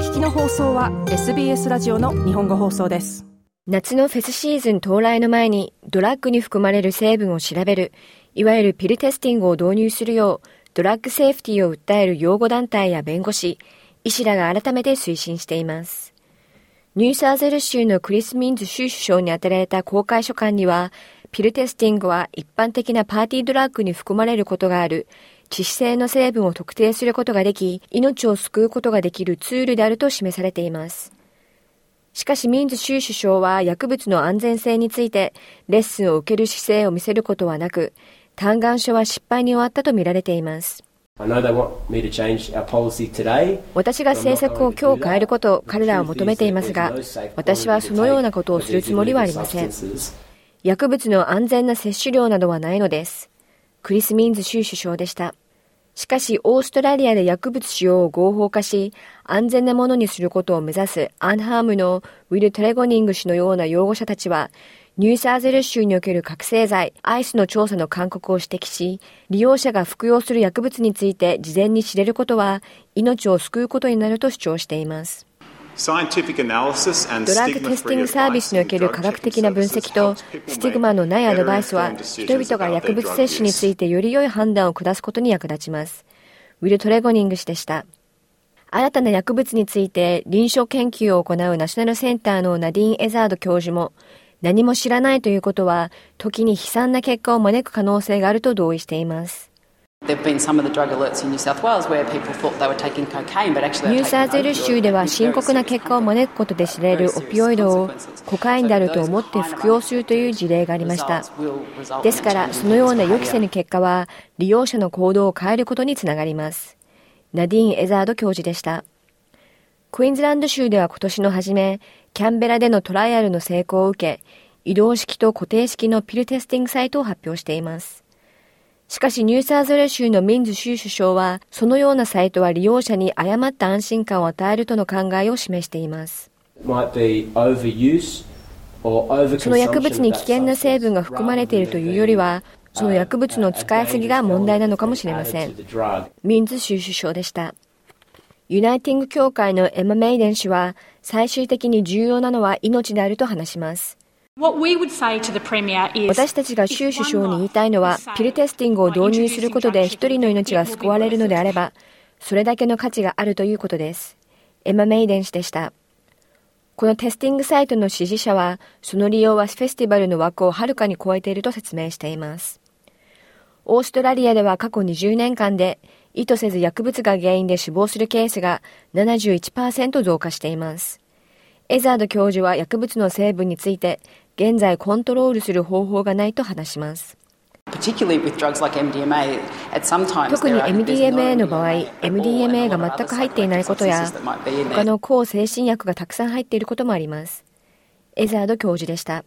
聞きの放送は SBS ラジオの日本語放送です。夏のフェスシーズン到来の前にドラッグに含まれる成分を調べるいわゆるピルテスティングを導入するようドラッグセーフティーを訴える擁護団体や弁護士医師らが改めて推進しています。ニューサーゼル州のクリス・ミンズ州首相に宛てられた公開書簡にはピルテスティングは一般的なパーティードラッグに含まれることがある致死性の成分を特定することができ、命を救うことができるツールであると示されています。しかしミンズ州首相は薬物の安全性についてレッスンを受ける姿勢を見せることはなく、嘆願書は失敗に終わったとみられています。私が政策を今日変えることを彼らは求めていますが、私はそのようなことをするつもりはありません。薬物の安全な摂取量などはないのです。クリス・ミンズ州首相でした。しかし、オーストラリアで薬物使用を合法化し、安全なものにすることを目指すアンハームのウィル・トレゴニング氏のような擁護者たちは、ニューサーゼル州における覚醒剤、アイスの調査の勧告を指摘し、利用者が服用する薬物について事前に知れることは、命を救うことになると主張しています。ドラッグテスティングサービスにおける科学的な分析とスティグマのないアドバイスは人々が薬物摂取についてより良い判断を下すことに役立ちます。ウィル・トレゴニング氏でした。新たな薬物について臨床研究を行うナショナルセンターのナディーン・エザード教授も何も知らないということは時に悲惨な結果を招く可能性があると同意しています。ニューサーゼル州では深刻な結果を招くことで知られるオピオイドをコカインであると思って服用するという事例がありました。ですから、そのような予期せぬ結果は利用者の行動を変えることにつながります。ナディーン・エザード教授でした。クイーンズランド州では今年の初め、キャンベラでのトライアルの成功を受け、移動式と固定式のピルテスティングサイトを発表しています。しかしニューサーズレ州のミンズ州首相は、そのようなサイトは利用者に誤った安心感を与えるとの考えを示しています。その薬物に危険な成分が含まれているというよりは、その薬物の使いすぎが問題なのかもしれません。ミンズ州首相でした。ユナイティング協会のエマ・メイデン氏は、最終的に重要なのは命であると話します。私たちが州首相に言いたいのは、ピルテスティングを導入することで一人の命が救われるのであれば、それだけの価値があるということです。エマ・メイデン氏でした。このテスティングサイトの支持者は、その利用はフェスティバルの枠をはるかに超えていると説明しています。オーストラリアでは過去20年間で、意図せず薬物が原因で死亡するケースが71%増加しています。エザード教授は薬物の成分について、現在コントロールする方法がないと話します。特に MDMA の場合、MDMA が全く入っていないことや、他の抗精神薬がたくさん入っていることもあります。エザード教授でした。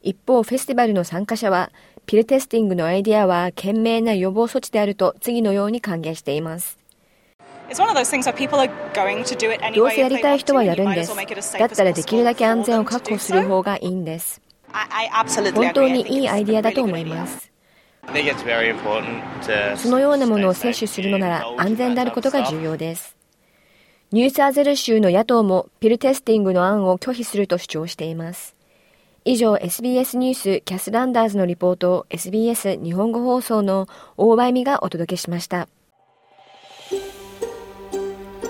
一方、フェスティバルの参加者は、ピルテスティングのアイデアは賢明な予防措置であると次のように歓迎しています。どうせやりたい人はやるんです。だったらできるだけ安全を確保する方がいいんです。本当にいいアイディアだと思います。そのようなものを摂取するのなら安全であることが重要です。ニューサーゼル州の野党もピルテスティングの案を拒否すると主張しています。以上 SBS ニュースキャス・ランダーズのリポートを SBS 日本語放送の大場恵美がお届けしました。